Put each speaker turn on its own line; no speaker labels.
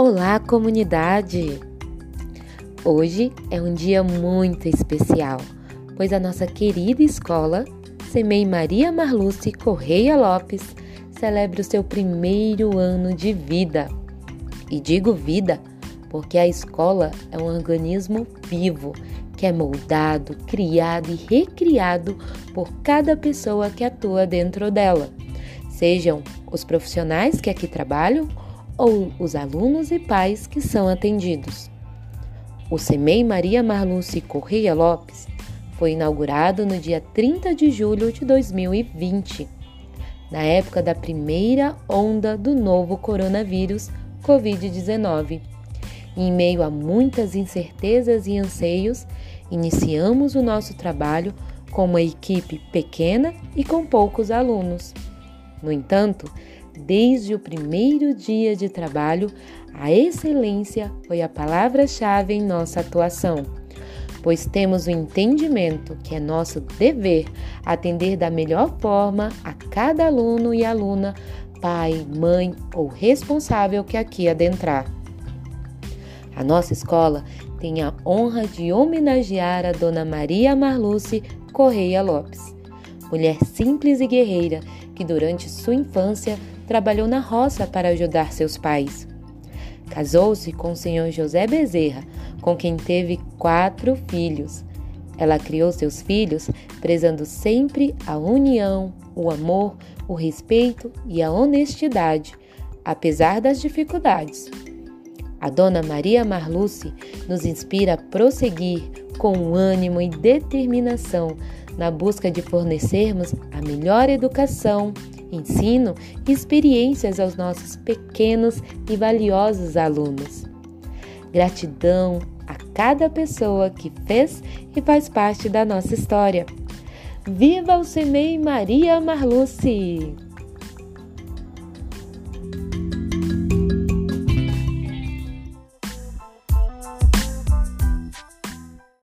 Olá, comunidade! Hoje é um dia muito especial, pois a nossa querida escola, Semei Maria Marluce Correia Lopes, celebra o seu primeiro ano de vida. E digo vida porque a escola é um organismo vivo que é moldado, criado e recriado por cada pessoa que atua dentro dela, sejam os profissionais que aqui trabalham ou os alunos e pais que são atendidos. O SEMEI Maria Marluce Correia Lopes foi inaugurado no dia 30 de julho de 2020, na época da primeira onda do novo coronavírus Covid-19. Em meio a muitas incertezas e anseios, iniciamos o nosso trabalho com uma equipe pequena e com poucos alunos. No entanto, Desde o primeiro dia de trabalho, a excelência foi a palavra-chave em nossa atuação, pois temos o entendimento que é nosso dever atender da melhor forma a cada aluno e aluna, pai, mãe ou responsável que aqui adentrar. A nossa escola tem a honra de homenagear a Dona Maria Marluce Correia Lopes, mulher simples e guerreira que durante sua infância trabalhou na roça para ajudar seus pais. Casou-se com o senhor José Bezerra, com quem teve quatro filhos. Ela criou seus filhos prezando sempre a união, o amor, o respeito e a honestidade, apesar das dificuldades. A dona Maria Marluce nos inspira a prosseguir com ânimo e determinação na busca de fornecermos a melhor educação ensino e experiências aos nossos pequenos e valiosos alunos. Gratidão a cada pessoa que fez e faz parte da nossa história. Viva o Semei Maria Marluce!